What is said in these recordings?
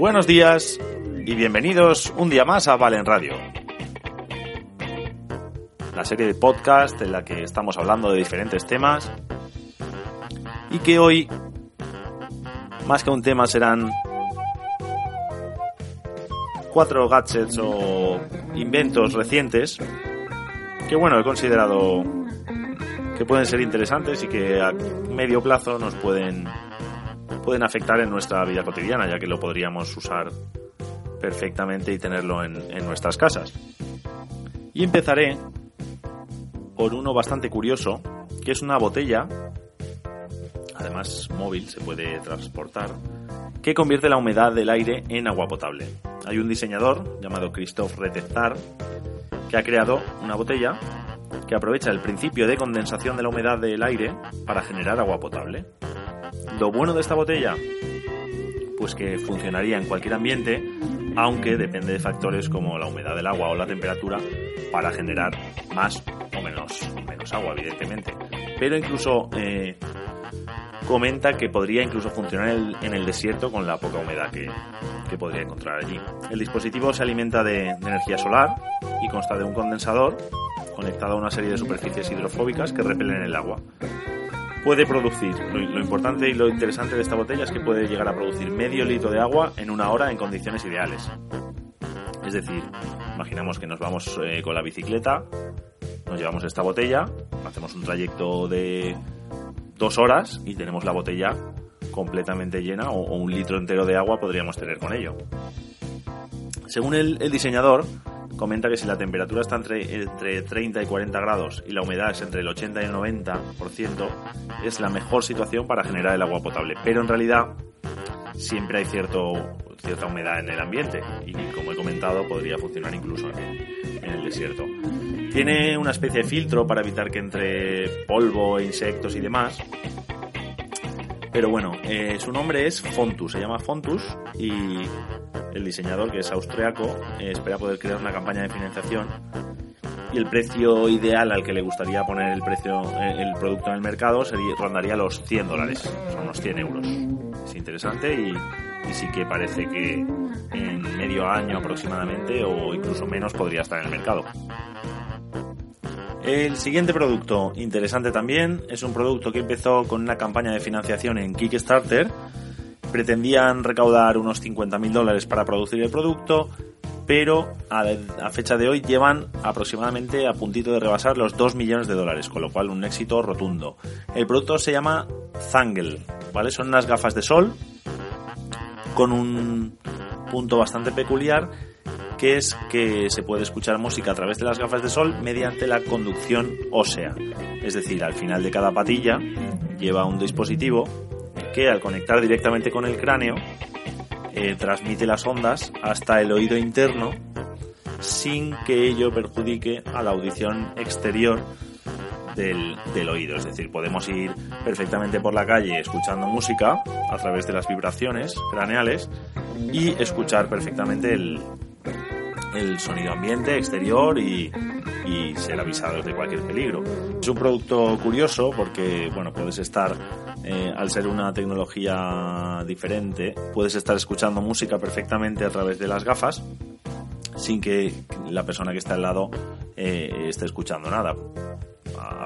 Buenos días y bienvenidos un día más a Valen Radio. La serie de podcast en la que estamos hablando de diferentes temas y que hoy, más que un tema, serán cuatro gadgets o inventos recientes que, bueno, he considerado que pueden ser interesantes y que a medio plazo nos pueden pueden afectar en nuestra vida cotidiana, ya que lo podríamos usar perfectamente y tenerlo en, nuestras casas. Y empezaré por uno bastante curioso, que es una botella, además móvil, se puede transportar, que convierte la humedad del aire en agua potable. Hay un diseñador llamado Christophe Retezar que ha creado una botella que aprovecha el principio de condensación de la humedad del aire para generar agua potable. Lo bueno de esta botella, pues que funcionaría en cualquier ambiente, aunque depende de factores como la humedad del agua o la temperatura para generar más o menos, menos agua, evidentemente. Pero incluso eh, comenta que podría incluso funcionar en el, desierto con la poca humedad que, que, podría encontrar allí. El dispositivo se alimenta de energía solar y consta de un condensador conectado a una serie de superficies hidrofóbicas que repelen el agua puede producir, lo, importante y lo interesante de esta botella es que puede llegar a producir medio litro de agua en una hora en condiciones ideales. Es decir, imaginamos que nos vamos eh, con la bicicleta, nos llevamos esta botella, hacemos un trayecto de dos horas y tenemos la botella completamente llena o, un litro entero de agua podríamos tener con ello. Según el diseñador, comenta que si la temperatura está entre, entre 30 y 40 grados y la humedad es entre el 80 y el 90%, es la mejor situación para generar el agua potable. Pero en realidad siempre hay cierto, cierta humedad en el ambiente y como he comentado podría funcionar incluso en, en el desierto. Tiene una especie de filtro para evitar que entre polvo, insectos y demás. Pero bueno, eh, su nombre es Fontus, se llama Fontus y el diseñador, que es austriaco, eh, espera poder crear una campaña de financiación y el precio ideal al que le gustaría poner el precio eh, el producto en el mercado sería, rondaría los 100 dólares, son unos 100 euros. Es interesante y, y sí que parece que en medio año aproximadamente o incluso menos podría estar en el mercado. El siguiente producto, interesante también, es un producto que empezó con una campaña de financiación en Kickstarter. Pretendían recaudar unos 50.000 dólares para producir el producto, pero a, a, fecha de hoy llevan aproximadamente a puntito de rebasar los 2 millones de dólares, con lo cual un éxito rotundo. El producto se llama Zangle, ¿vale? Son unas gafas de sol con un punto bastante peculiar que es que se puede escuchar música a través de las gafas de sol mediante la conducción ósea. Es decir, al final de cada patilla lleva un dispositivo que al conectar directamente con el cráneo eh, transmite las ondas hasta el oído interno sin que ello perjudique a la audición exterior del, del, oído. Es decir, podemos ir perfectamente por la calle escuchando música a través de las vibraciones craneales y escuchar perfectamente el, el sonido ambiente exterior y, y, ser avisados de cualquier peligro. Es un producto curioso porque, bueno, puedes estar, eh, al ser una tecnología diferente, puedes estar escuchando música perfectamente a través de las gafas sin que la persona que está al lado eh, esté escuchando nada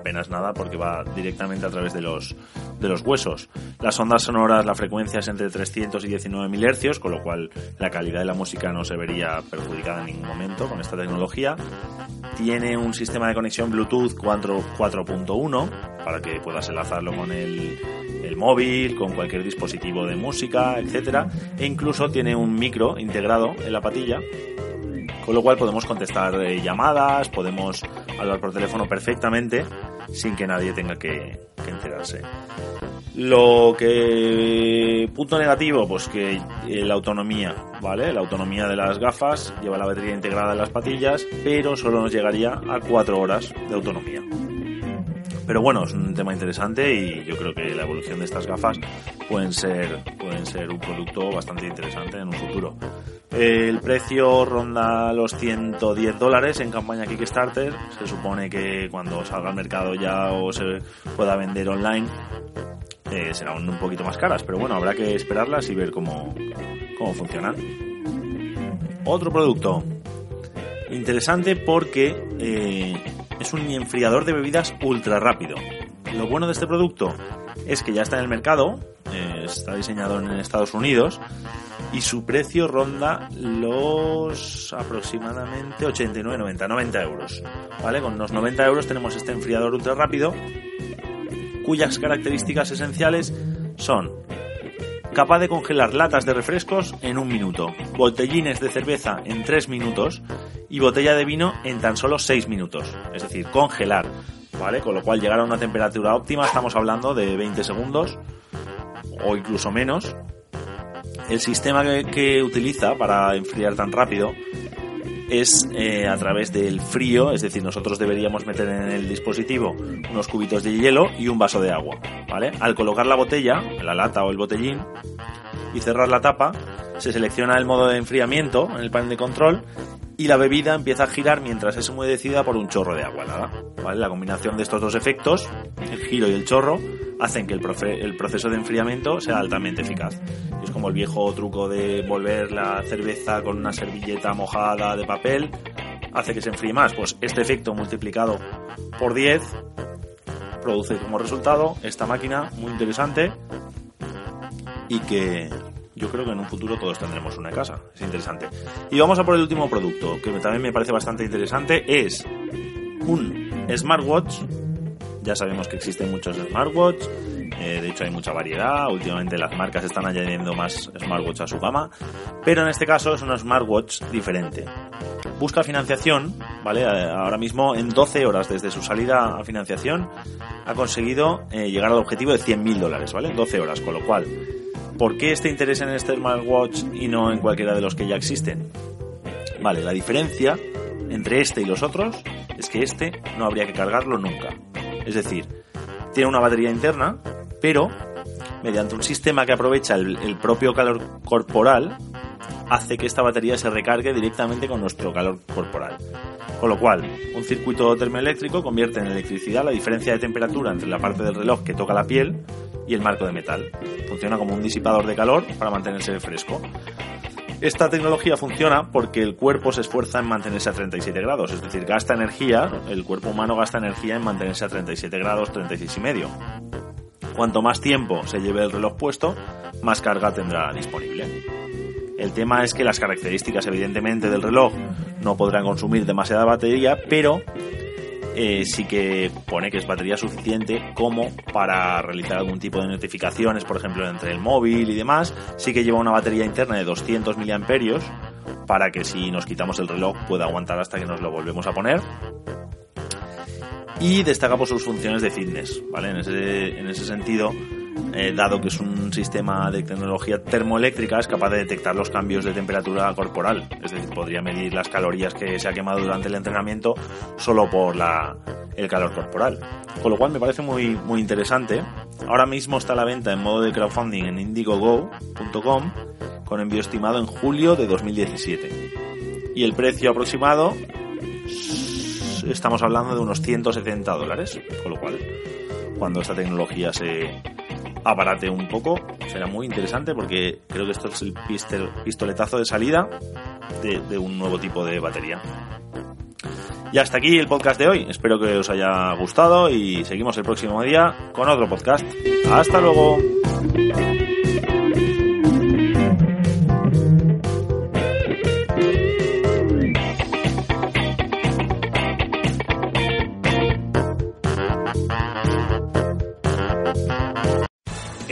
apenas nada porque va directamente a través de los, de los huesos. Las ondas sonoras, la frecuencia es entre 300 y 19 MHz, con lo cual la calidad de la música no se vería perjudicada en ningún momento con esta tecnología. Tiene un sistema de conexión Bluetooth 4.1 para que puedas enlazarlo con el, móvil, con cualquier dispositivo de música, etcétera, e incluso tiene un micro integrado en la patilla, con lo cual podemos contestar eh, llamadas, podemos hablar por teléfono perfectamente sin que nadie tenga que, que enterarse. Lo que punto negativo, pues que eh, la autonomía, ¿vale? La autonomía de las gafas lleva la batería integrada en las patillas, pero solo nos llegaría a 4 horas de autonomía. Pero bueno, es un tema interesante y yo creo que la evolución de estas gafas pueden ser, pueden ser un producto bastante interesante en un futuro. El precio ronda los 110 dólares en campaña Kickstarter. Se supone que cuando salga al mercado ya o se pueda vender online eh, serán un poquito más caras, pero bueno, habrá que esperarlas y ver cómo, cómo funcionan. Otro producto interesante porque eh, es un enfriador de bebidas ultra rápido. Lo bueno de este producto es que ya está en el mercado, eh, está diseñado en Estados Unidos y su precio ronda los aproximadamente 89, 90, 90 euros. ¿Vale? Con unos 90 euros tenemos este enfriador ultra rápido cuyas características esenciales son capaz de congelar latas de refrescos en un minuto, botellines de cerveza en 3 minutos y botella de vino en tan solo 6 minutos. Es decir, congelar, ¿vale? Con lo cual llegar a una temperatura óptima, estamos hablando de 20 segundos o incluso menos. El sistema que, utiliza para enfriar tan rápido es eh, a través del frío, es decir, nosotros deberíamos meter en el dispositivo unos cubitos de hielo y un vaso de agua, ¿vale? Al colocar la botella, la lata o el botellín, y cerrar la tapa, se selecciona el modo de enfriamiento en el panel de control y la bebida empieza a girar mientras es humedecida por un chorro de agua helada. ¿vale? La combinación de estos dos efectos, el giro y el chorro, hacen que el, el, proceso de enfriamiento sea altamente eficaz. Es como el viejo truco de volver la cerveza con una servilleta mojada de papel, hace que se enfríe más. Pues este efecto multiplicado por 10 produce como resultado esta máquina muy interesante y que, yo creo que en un futuro todos tendremos una casa. Es interesante. Y vamos a por el último producto, que también me parece bastante interesante. Es un smartwatch. Ya sabemos que existen muchos smartwatch. Eh, de hecho, hay mucha variedad. Últimamente las marcas están añadiendo más smartwatch a su gama. Pero en este caso es un smartwatch diferente. Busca financiación, ¿vale? Eh, ahora mismo, en 12 horas desde su salida a financiación, ha conseguido eh, llegar al objetivo de 100.000 dólares, ¿vale? 12 horas, con lo cual ¿Por qué este interés en este smartwatch y no en cualquiera de los que ya existen? Vale, la diferencia entre este y los otros es que este no habría que cargarlo nunca. Es decir, tiene una batería interna, pero mediante un sistema que aprovecha el, el, propio calor corporal, hace que esta batería se recargue directamente con nuestro calor corporal. Con lo cual, un circuito termoeléctrico convierte en electricidad la diferencia de temperatura entre la parte del reloj que toca la piel y el marco de metal. Funciona como un disipador de calor para mantenerse fresco. Esta tecnología funciona porque el cuerpo se esfuerza en mantenerse a 37 grados, es decir, gasta energía, el cuerpo humano gasta energía en mantenerse a 37 grados, 36 y medio. Cuanto más tiempo se lleve el reloj puesto, más carga tendrá disponible. El tema es que las características evidentemente del reloj no podrán consumir demasiada batería, pero eh, sí que pone que es batería suficiente como para realizar algún tipo de notificaciones, por ejemplo, entre el móvil y demás. Sí que lleva una batería interna de 200 miliamperios para que si nos quitamos el reloj pueda aguantar hasta que nos lo volvemos a poner. Y destaca por sus funciones de fitness, ¿vale? En ese, en ese sentido, eh, dado que es un sistema de tecnología termoeléctrica, es capaz de detectar los cambios de temperatura corporal. Es decir, podría medir las calorías que se ha quemado durante el entrenamiento solo por la, el calor corporal. Con lo cual me parece muy, muy interesante. Ahora mismo está a la venta en modo de crowdfunding en indiegogo.com con envío estimado en julio de 2017. Y el precio aproximado estamos hablando de unos 170 dólares. Con lo cual, cuando esta tecnología se, aparate un poco. Será muy interesante porque creo que esto es el pistoletazo de salida de, de un nuevo tipo de batería. Y hasta aquí el podcast de hoy. Espero que os haya gustado y seguimos el próximo día con otro podcast. Hasta luego.